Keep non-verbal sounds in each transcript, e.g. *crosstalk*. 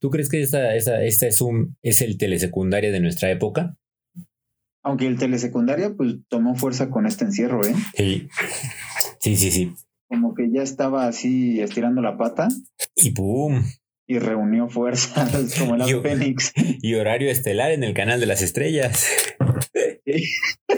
¿Tú crees que esta, esta, esta es, un, es el telesecundaria de nuestra época? Aunque el telesecundaria pues tomó fuerza con este encierro, ¿eh? Sí, sí, sí. sí. Como que ya estaba así estirando la pata. Y ¡pum! Y reunió fuerzas como la *laughs* Fénix. Y horario estelar en el canal de las estrellas. *laughs*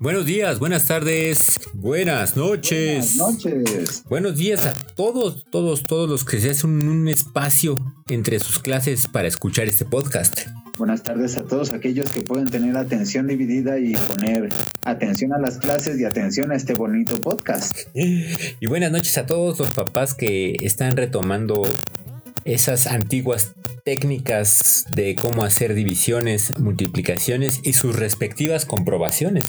Buenos días, buenas tardes, buenas noches. Buenas noches. Buenos días a todos, todos, todos los que se hacen un espacio entre sus clases para escuchar este podcast. Buenas tardes a todos aquellos que pueden tener atención dividida y poner atención a las clases y atención a este bonito podcast. Y buenas noches a todos los papás que están retomando esas antiguas técnicas de cómo hacer divisiones, multiplicaciones y sus respectivas comprobaciones.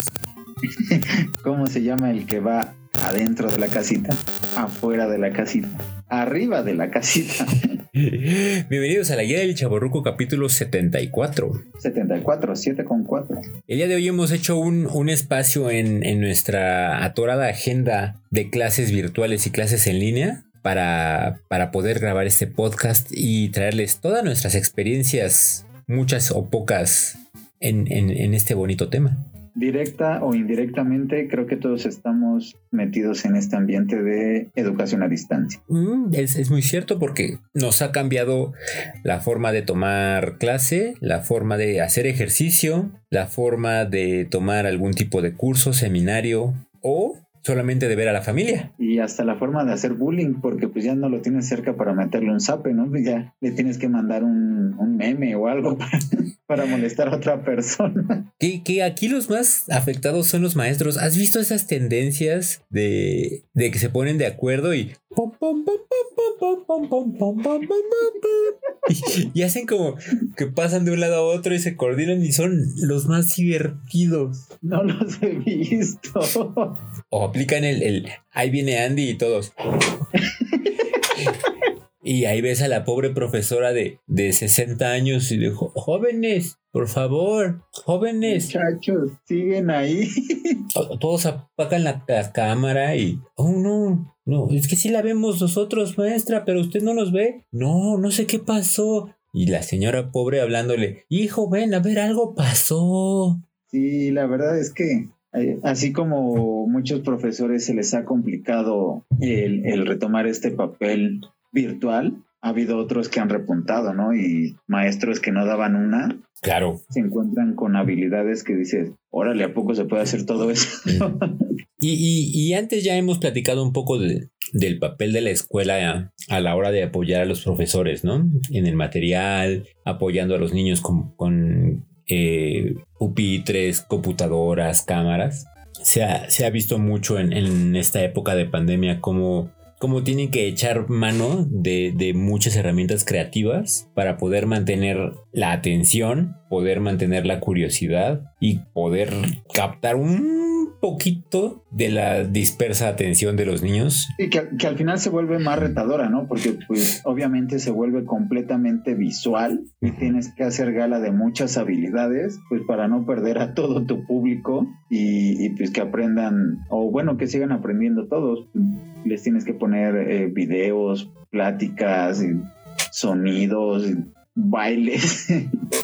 *laughs* ¿Cómo se llama el que va adentro de la casita? Afuera de la casita. Arriba de la casita. *laughs* Bienvenidos a la guía del Chaborruco capítulo 74. 74, 7 con 4. El día de hoy hemos hecho un, un espacio en, en, nuestra atorada agenda de clases virtuales y clases en línea para, para poder grabar este podcast y traerles todas nuestras experiencias, muchas o pocas, en, en, en este bonito tema directa o indirectamente, creo que todos estamos metidos en este ambiente de educación a distancia. Mm, es, es, muy cierto porque nos ha cambiado la forma de tomar clase, la forma de hacer ejercicio, la forma de tomar algún tipo de curso, seminario o solamente de ver a la familia. Y hasta la forma de hacer bullying, porque pues ya no lo tienes cerca para meterle un zape, ¿no? Pues ya le tienes que mandar un, un meme o algo *laughs* para, para, molestar a otra persona. Que, que, aquí los más afectados son los maestros. ¿Has visto esas tendencias de, de que se ponen de acuerdo y... Y, y hacen como que pasan de un lado a otro y se coordinan y son los más divertidos. No los he visto. O aplican el, el ahí viene Andy y todos. y ahí ves a la pobre profesora de, de 60 años y dijo, jóvenes, por favor, jóvenes. Muchachos, siguen ahí. Todos apagan la, la, cámara y, oh no, no, es que sí la vemos nosotros, maestra, pero usted no nos ve. No, no sé qué pasó. Y la señora pobre hablándole, hijo, ven, a ver, algo pasó. Sí, la verdad es que Así como muchos profesores se les ha complicado el, el, retomar este papel virtual, ha habido otros que han repuntado, ¿no? Y maestros que no daban una. Claro. Se encuentran con habilidades que dices, órale, ¿a poco se puede hacer todo eso? *laughs* y, y, y, antes ya hemos platicado un poco de, del papel de la escuela a, a, la hora de apoyar a los profesores, ¿no? En el material, apoyando a los niños con, con eh, pupitres, computadoras, cámaras. Se ha, se ha visto mucho en, en, esta época de pandemia cómo, cómo tienen que echar mano de, de, muchas herramientas creativas para poder mantener la atención, poder mantener la curiosidad y poder captar un poquito de la dispersa atención de los niños. Y que, que, al final se vuelve más retadora, ¿no? Porque pues obviamente se vuelve completamente visual y tienes que hacer gala de muchas habilidades, pues para no perder a todo tu público y, y pues que aprendan, o bueno, que sigan aprendiendo todos. Les tienes que poner eh, videos, pláticas, sonidos, bailes.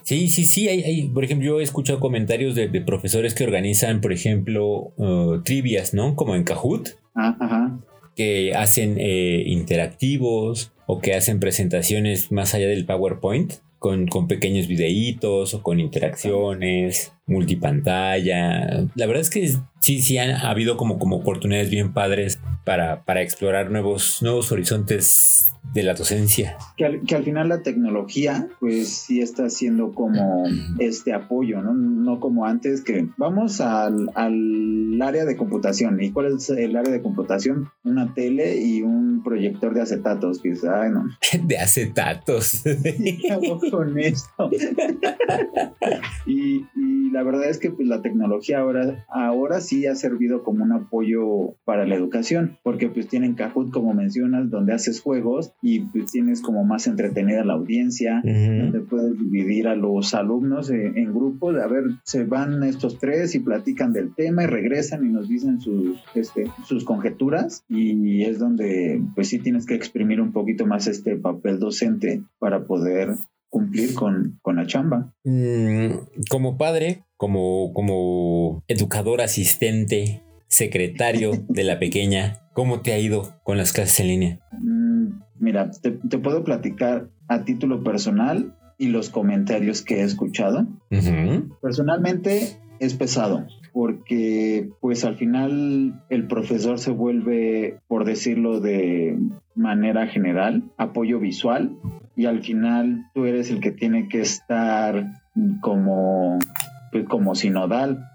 Sí, sí, sí. Hay, hay, por ejemplo, yo he escuchado comentarios de, de profesores que organizan, por ejemplo, uh, trivias, ¿no? Como en Kahoot. Ah, ajá. Que hacen eh, interactivos o que hacen presentaciones más allá del PowerPoint. Con, con, pequeños videitos o con interacciones, multipantalla. La verdad es que sí, sí han ha habido como, como oportunidades bien padres para, para explorar nuevos, nuevos horizontes de la docencia. Que al, que al, final la tecnología, pues sí está haciendo como este apoyo, ¿no? No como antes que vamos al, al área de computación. ¿Y cuál es el área de computación? Una tele y un proyector de acetatos, quizá, ay, no. *laughs* De acetatos. *laughs* con esto. *laughs* y, y la verdad es que pues, la tecnología ahora, ahora sí ha servido como un apoyo para la educación, porque pues tienen Kahoot, como mencionas, donde haces juegos y pues tienes como más entretenida la audiencia, donde puedes dividir a los alumnos en, en, grupos, a ver, se van estos tres y platican del tema y regresan y nos dicen sus, este, sus conjeturas y es donde pues sí tienes que exprimir un poquito más este papel docente para poder cumplir con, con la chamba. Mm, como padre, como, como educador asistente, secretario de la pequeña, ¿cómo te ha ido con las clases en línea? Mm, mira, te, te, puedo platicar a título personal y los comentarios que he escuchado. Personalmente es pesado porque pues al final el profesor se vuelve, por decirlo de manera general, apoyo visual y al final tú eres el que tiene que estar como pues como sinodal,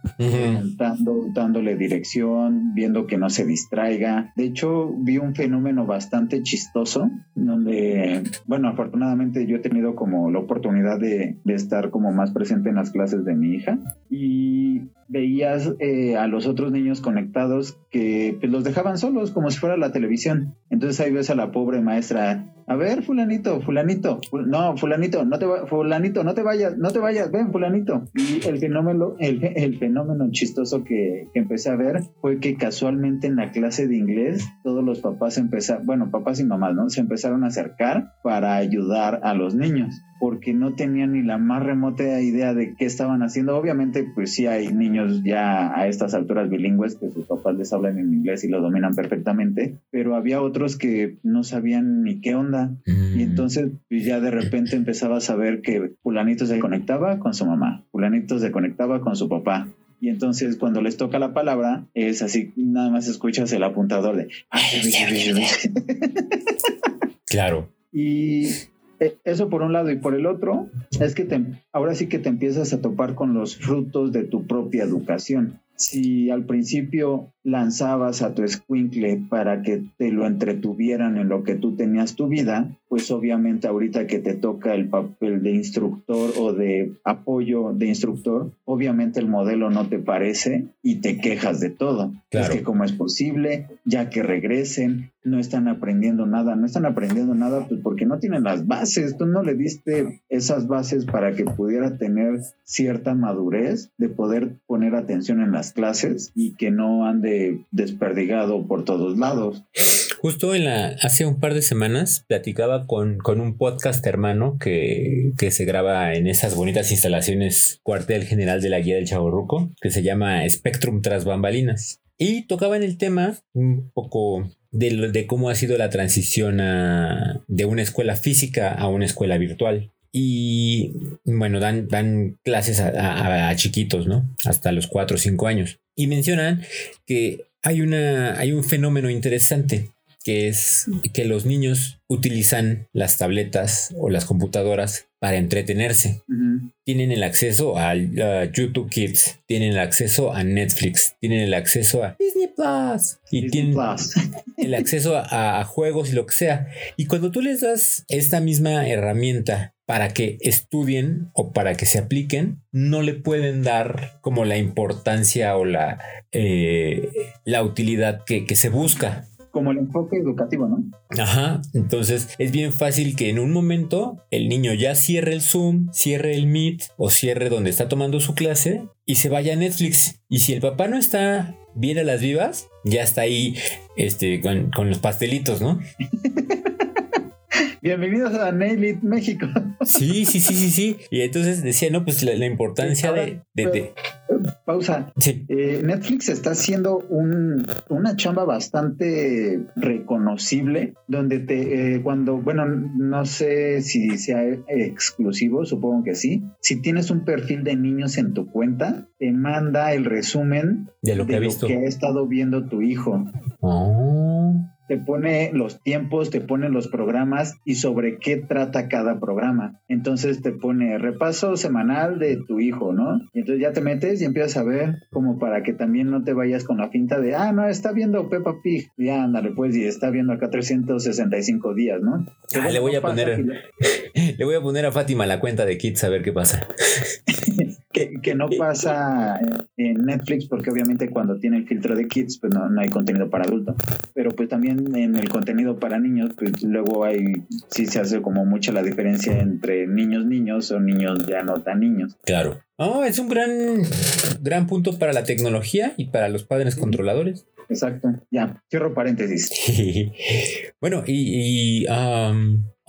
dándole dirección, viendo que no se distraiga. De hecho, vi un fenómeno bastante chistoso, donde, bueno, afortunadamente yo he tenido como la oportunidad de, de estar como más presente en las clases de mi hija y veías eh, a los otros niños conectados que pues, los dejaban solos como si fuera la televisión. Entonces ahí ves a la pobre maestra, a ver, fulanito, fulanito, no, fulanito, no te fulanito, no te vayas, no te vayas, ven, fulanito. Y el fenómeno, el fenómeno chistoso que, que, empecé a ver fue que casualmente en la clase de inglés todos los papás empezaron, bueno, papás y mamás, ¿no? Se empezaron a acercar para ayudar a los niños porque no tenían ni la más remota idea de qué estaban haciendo. Obviamente, pues sí hay niños ya a estas alturas bilingües que sus papás les hablan en inglés y lo dominan perfectamente, pero había otros que no sabían ni qué onda. Y mm. entonces pues ya de repente empezaba a saber que fulanito se conectaba con su mamá, fulanito se conectaba con su papá, y entonces cuando les toca la palabra, es así, nada más escuchas el apuntador de... Claro. Y e, eso por un lado y por el otro es que te, ahora sí que te empiezas a topar con los frutos de tu propia educación. Si al principio lanzabas a tu escuincle para que te lo entretuvieran en lo que tú tenías tu vida, pues obviamente ahorita que te toca el papel de instructor o de apoyo de instructor, obviamente el modelo no te parece y te quejas de todo. Es que cómo es posible, ya que regresen, no están aprendiendo nada, no están aprendiendo nada pues porque no tienen las bases, tú no le diste esas bases para que pudiera tener cierta madurez de poder poner atención en las clases y que no ande desperdigado por todos lados. Justo en la, hace un par de semanas platicaba con, con un podcast hermano que, que, se graba en esas bonitas instalaciones cuartel general de la guía del Chaborruco, que se llama Spectrum tras bambalinas. Y tocaba en el tema un poco de, de cómo ha sido la transición a, de una escuela física a una escuela virtual. Y bueno, dan, dan clases a, a, chiquitos, ¿no? Hasta los 4 o 5 años. Y mencionan que hay, una, hay un fenómeno interesante que es que los niños utilizan las tabletas o las computadoras para entretenerse. Tienen el acceso a, YouTube Kids, tienen el acceso a Netflix, tienen el acceso a Disney Plus y tienen *laughs* el acceso a, a, juegos y lo que sea. Y cuando tú les das esta misma herramienta para que estudien o para que se apliquen, no le pueden dar como la importancia o la, eh, la utilidad que, que se busca como el enfoque educativo, ¿no? Ajá, entonces es bien fácil que en un momento el niño ya cierre el Zoom, cierre el Meet o cierre donde está tomando su clase y se vaya a Netflix. Y si el papá no está bien a las vivas, ya está ahí este, con, con los pastelitos, ¿no? *laughs* Bienvenidos a Nail México. Sí, sí, sí, sí, sí. Y entonces decía, no, pues la, importancia de, Pausa. Sí. Eh, Netflix está haciendo un, una chamba bastante reconocible, donde te, eh, cuando, bueno, no sé si sea exclusivo, supongo que sí. Si tienes un perfil de niños en tu cuenta, te manda el resumen de lo que, ha, visto. que ha estado viendo tu hijo. Oh te pone los tiempos, te pone los programas y sobre qué trata cada programa. Entonces te pone repaso semanal de tu hijo, ¿no? Y entonces ya te metes y empiezas a ver como para que también no te vayas con la finta de, ah, no, está viendo Peppa Pig. Ya, ándale, pues, y está viendo acá 365 días, ¿no? Ah, le voy a poner, *laughs* le voy a poner a Fátima la cuenta de Kids a ver qué pasa. *laughs* que, no pasa en Netflix, porque obviamente cuando tiene el filtro de kids, pues no, no hay contenido para adultos. Pero pues también en el contenido para niños, pues luego hay, sí se hace como mucha la diferencia entre niños niños o niños ya no tan niños. Claro. Oh, es un gran, gran punto para la tecnología y para los padres controladores. Exacto. Ya, cierro paréntesis. *laughs* bueno, y,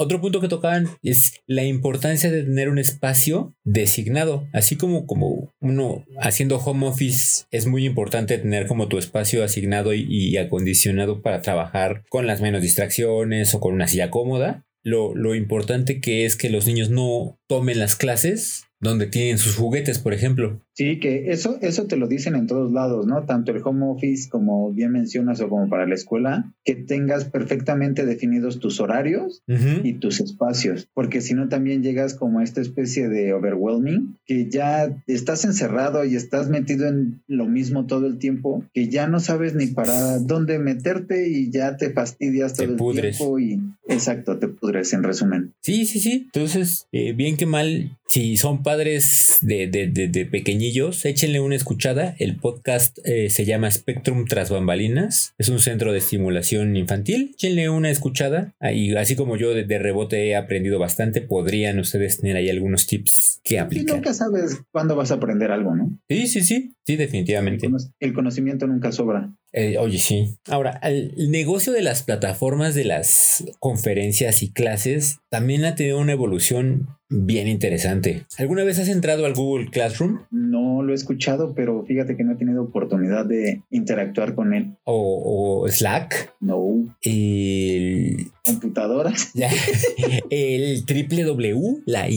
otro punto que tocaban es la importancia de tener un espacio designado, así como como uno haciendo home office es muy importante tener como tu espacio asignado y, acondicionado para trabajar con las menos distracciones o con una silla cómoda. Lo, lo importante que es que los niños no tomen las clases donde tienen sus juguetes, por ejemplo. Sí, que eso, eso te lo dicen en todos lados, ¿no? Tanto el home office como bien mencionas o como para la escuela, que tengas perfectamente definidos tus horarios y tus espacios, porque si no también llegas como a esta especie de overwhelming, que ya estás encerrado y estás metido en lo mismo todo el tiempo, que ya no sabes ni para dónde meterte y ya te fastidias todo el tiempo y exacto, te pudres en resumen. Sí, sí, sí. Entonces, eh, bien que mal, si son padres de, de, de, pequeñillos, échenle una escuchada. El podcast eh, se llama Spectrum tras bambalinas. Es un centro de estimulación infantil. Échenle una escuchada. Ahí, así como yo de, rebote he aprendido bastante, podrían ustedes tener ahí algunos tips que aplicar. nunca sabes cuándo vas a aprender algo, ¿no? Sí, sí, sí. Sí, definitivamente. El conocimiento nunca sobra. Eh, oye, sí. Ahora, el negocio de las plataformas de las conferencias y clases también ha tenido una evolución bien interesante. ¿Alguna vez has entrado al Google Classroom? No lo he escuchado, pero fíjate que no he tenido oportunidad de interactuar con él. ¿O, Slack? No. El... ¿Computadoras? *laughs* el W, la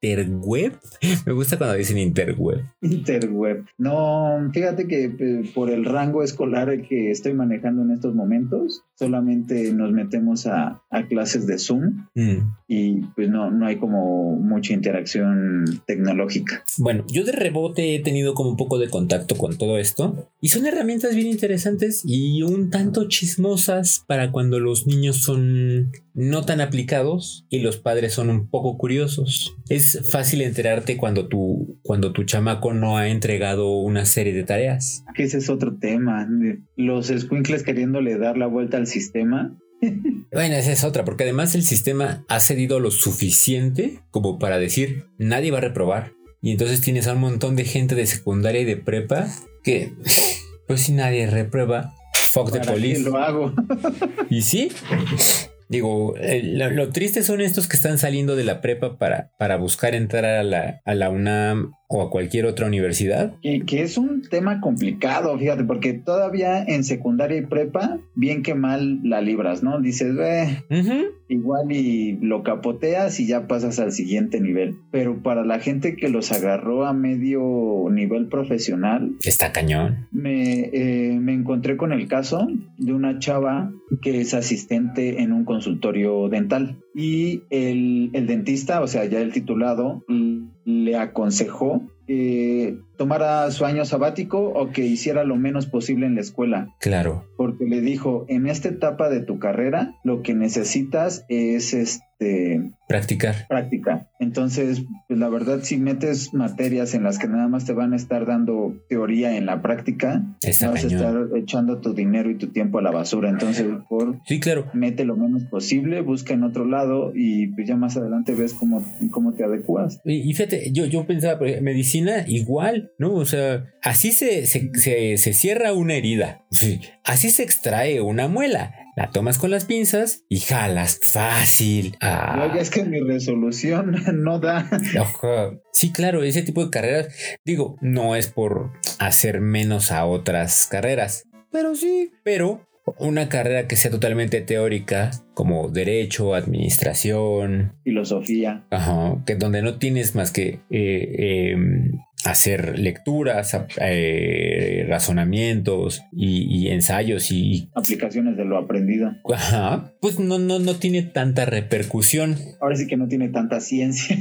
interweb. *laughs* Me gusta cuando dicen interweb. Interweb. No, fíjate que por el rango escolar que estoy manejando en estos momentos, solamente nos metemos a, clases de Zoom mm. y pues no, no hay como mucha interacción tecnológica. Bueno, yo de rebote he tenido como un poco de contacto con todo esto y son herramientas bien interesantes y un tanto chismosas para cuando los niños son no tan aplicados y los padres son un poco curiosos. Es fácil enterarte cuando tu, cuando tu chamaco no ha entregado una serie de tareas. Que ese es otro tema. Los squinkles queriéndole dar la vuelta al sistema. *laughs* Bueno, esa es otra, porque además el sistema ha cedido lo suficiente como para decir nadie va a reprobar. Y entonces tienes a un montón de gente de secundaria y de prepa que, *laughs* pues si nadie reprueba, fuck the police. Lo hago. y sí, *laughs* Digo, lo, triste son estos que están saliendo de la prepa para, para buscar entrar a la, a la UNAM o a cualquier otra universidad. Que, que, es un tema complicado, fíjate, porque todavía en secundaria y prepa, bien que mal la libras, ¿no? Dices, ve, igual y lo capoteas y ya pasas al siguiente nivel. Pero para la gente que los agarró a medio nivel profesional, está cañón. Me, eh, me encontré con el caso de una chava que es asistente en un consultorio dental y el, el dentista, o sea, ya el titulado, le aconsejó que tomara su año sabático o que hiciera lo menos posible en la escuela. Claro. Porque le dijo, en esta etapa de tu carrera, lo que necesitas es este... Practicar. Práctica. Entonces, pues la verdad, si metes materias en las que nada más te van a estar dando teoría en la práctica, vas a estar echando tu dinero y tu tiempo a la basura. Entonces, por sí, claro. mete lo menos posible, busca en otro lado y pues ya más adelante ves cómo, cómo te adecuas. Y, y fíjate, yo, yo pensaba, medicina igual, ¿no? O sea, así se, se, cierra una herida, *laughs* así se extrae una muela. La tomas con las pinzas y jalas fácil. Ah. es que mi resolución *laughs* no da. Sí, claro, ese tipo de carreras, digo, no es por hacer menos a otras carreras, pero sí, pero una carrera que sea totalmente teórica, como derecho, administración, filosofía, ajá, que donde no tienes más que eh, em, hacer lecturas, eh, razonamientos y, ensayos y aplicaciones de lo aprendido. Ajá, pues no, no, no tiene tanta repercusión. Ahora sí que no tiene tanta ciencia.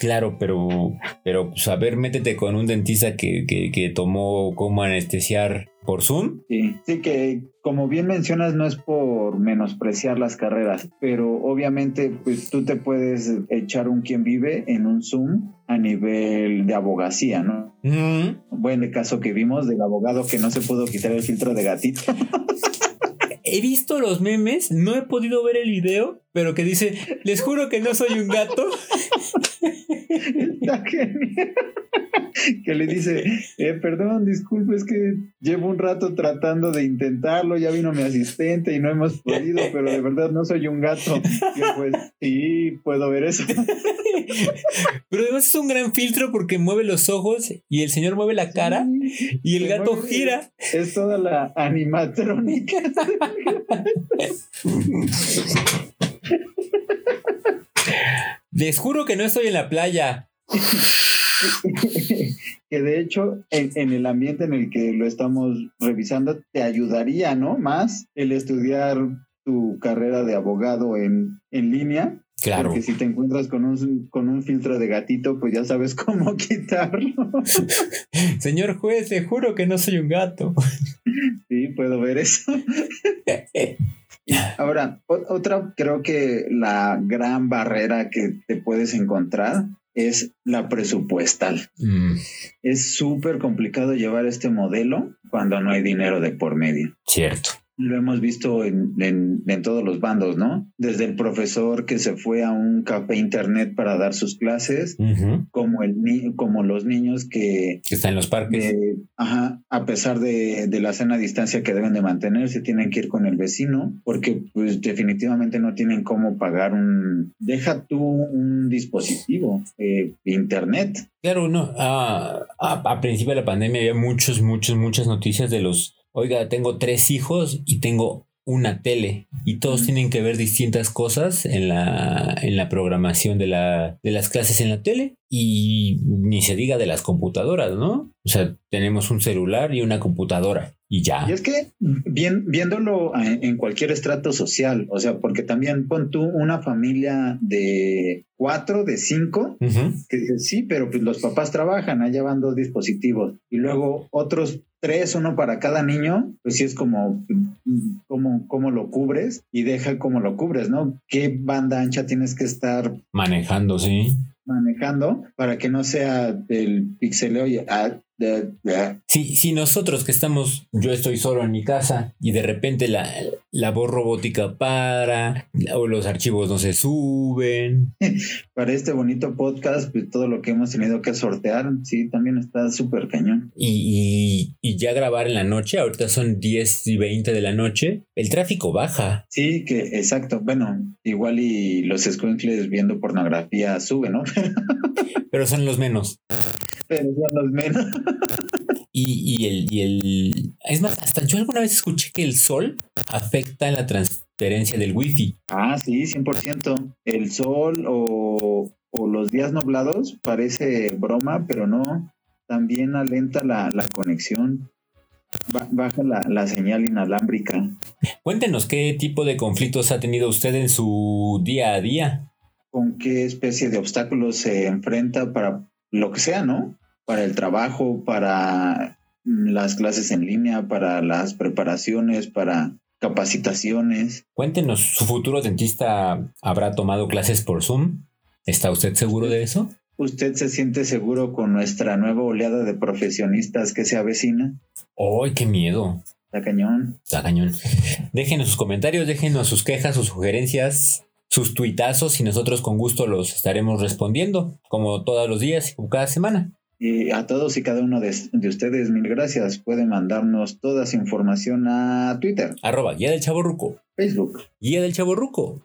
Claro, pero, pero pues a ver, métete con un dentista que, que, tomó cómo anestesiar por Zoom. Sí, sí que como bien mencionas no es por menospreciar las carreras, pero obviamente pues tú te puedes echar un quien vive en un Zoom a nivel de abogacía, ¿no? Bueno, el caso que vimos del abogado que no se pudo quitar el filtro de gatito. *laughs* he visto los memes, no he podido ver el video, pero que dice, les juro que no soy un gato. *laughs* Está genial. Que le dice, eh, perdón, disculpe, es que llevo un rato tratando de intentarlo, ya vino mi asistente y no hemos podido, pero de verdad no soy un gato. Y pues sí, puedo ver eso. Pero además es un gran filtro porque mueve los ojos y el señor mueve la cara y el gato gira. Es toda la animatrónica. *laughs* Les juro que no estoy en la playa. *laughs* que de hecho, en, el ambiente en el que lo estamos revisando, te ayudaría, ¿no? Más el estudiar tu carrera de abogado en, en línea. Claro. Porque si te encuentras con un, con un filtro de gatito, pues ya sabes *laughs* cómo quitarlo. *laughs* Señor juez, te juro que no soy un gato. Sí, puedo ver eso. *laughs* Ahora, otra creo que la gran barrera que te puedes encontrar es la presupuestal. Mm. Es súper complicado llevar este modelo cuando no hay dinero de por medio. Cierto lo hemos visto en, en, todos los bandos, ¿no? Desde el profesor que se fue a un café internet para dar sus clases, como, el como los niños que... están en los parques. ajá, a pesar de, de, la sana distancia que deben de mantener, se tienen que ir con el vecino, porque pues definitivamente no tienen cómo pagar un... Deja tú un dispositivo, eh, internet. Claro, no. a, a principio de la pandemia había muchos, muchos, muchas noticias de los oiga, tengo tres hijos y tengo una tele y todos tienen que ver distintas cosas en la, en la programación de, la, de las clases en la tele y ni se diga de las computadoras, ¿no? O sea, tenemos un celular y una computadora y ya. Y es que bien, viéndolo en cualquier estrato social, o sea, porque también pon tú una familia de cuatro, de cinco, que sí, pero pues los papás trabajan, allá van dos dispositivos y luego otros tres, uno para cada niño, pues sí es como, como, cómo lo cubres y deja cómo lo cubres, ¿no? ¿Qué banda ancha tienes que estar manejando, sí? Manejando para que no sea el pixeleo y ah, si, si nosotros que estamos, yo estoy solo en mi casa y de repente la, la voz robótica para o los archivos no se suben. *laughs* Para este bonito podcast, pues todo lo que hemos tenido que sortear, sí, también está súper cañón. Y, y, ya grabar en la noche, ahorita son 10 y 20 de la noche, el tráfico baja. Sí, que exacto. Bueno, igual y los squinkles viendo pornografía suben, ¿no? *laughs* Pero son los menos pero son los menos. Y, y, el, y el. Es más, hasta yo alguna vez escuché que el sol afecta la transferencia del wifi. Ah, sí, 100%. El sol o, o los días nublados parece broma, pero no. También alenta la, la conexión. Baja la, la, señal inalámbrica. Cuéntenos qué tipo de conflictos ha tenido usted en su día a día. ¿Con qué especie de obstáculos se enfrenta para lo que sea, ¿no? Para el trabajo, para las clases en línea, para las preparaciones, para capacitaciones. Cuéntenos, ¿su futuro dentista habrá tomado clases por Zoom? ¿Está usted seguro de eso? ¿Usted se siente seguro con nuestra nueva oleada de profesionistas que se avecina? ¡Ay, qué miedo! Está cañón. Está cañón. Déjenos sus comentarios, déjenos sus quejas, sus sugerencias sus tuitazos y nosotros con gusto los estaremos respondiendo, como todos los días y cada semana. Y a todos y cada uno de, ustedes, mil gracias. Pueden mandarnos toda esa información a Twitter. Arroba Guía del Chaborruco. Facebook. Guía del Chaborruco.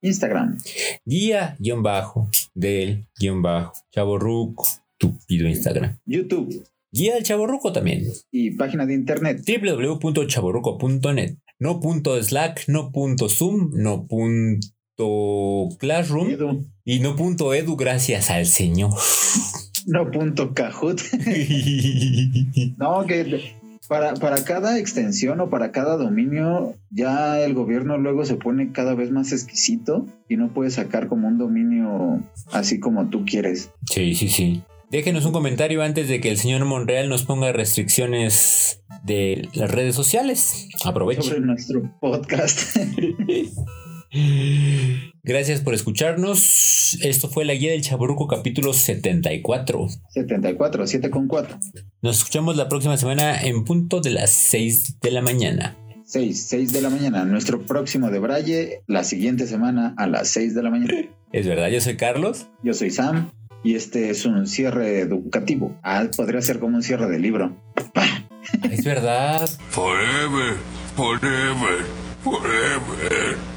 Instagram. Guía guion bajo del guion bajo Chaborruco. pido Instagram. YouTube. Guía del Chaborruco también. Y página de internet. www.chaborruco.net. No punto Slack, no punto Zoom, no punto Classroom y no punto edu, gracias al Señor. No punto Kahoot. *laughs* no, que para, para cada extensión o para cada dominio, ya el gobierno luego se pone cada vez más exquisito y no puede sacar como un dominio así como tú quieres. Sí, sí, sí. Déjenos un comentario antes de que el señor Monreal nos ponga restricciones de las redes sociales. Aprovechen. Sobre nuestro podcast. *laughs* Gracias por escucharnos. Esto fue la guía del Chaburruco capítulo 74. 74, 7 con 4. Nos escuchamos la próxima semana en punto de las 6 de la mañana. 6, 6 de la mañana. Nuestro próximo de Braille, la siguiente semana a las 6 de la mañana. Es verdad, yo soy Carlos. Yo soy Sam y este es un cierre educativo. Ah, podría ser como un cierre de libro. Es verdad. Forever, forever, forever.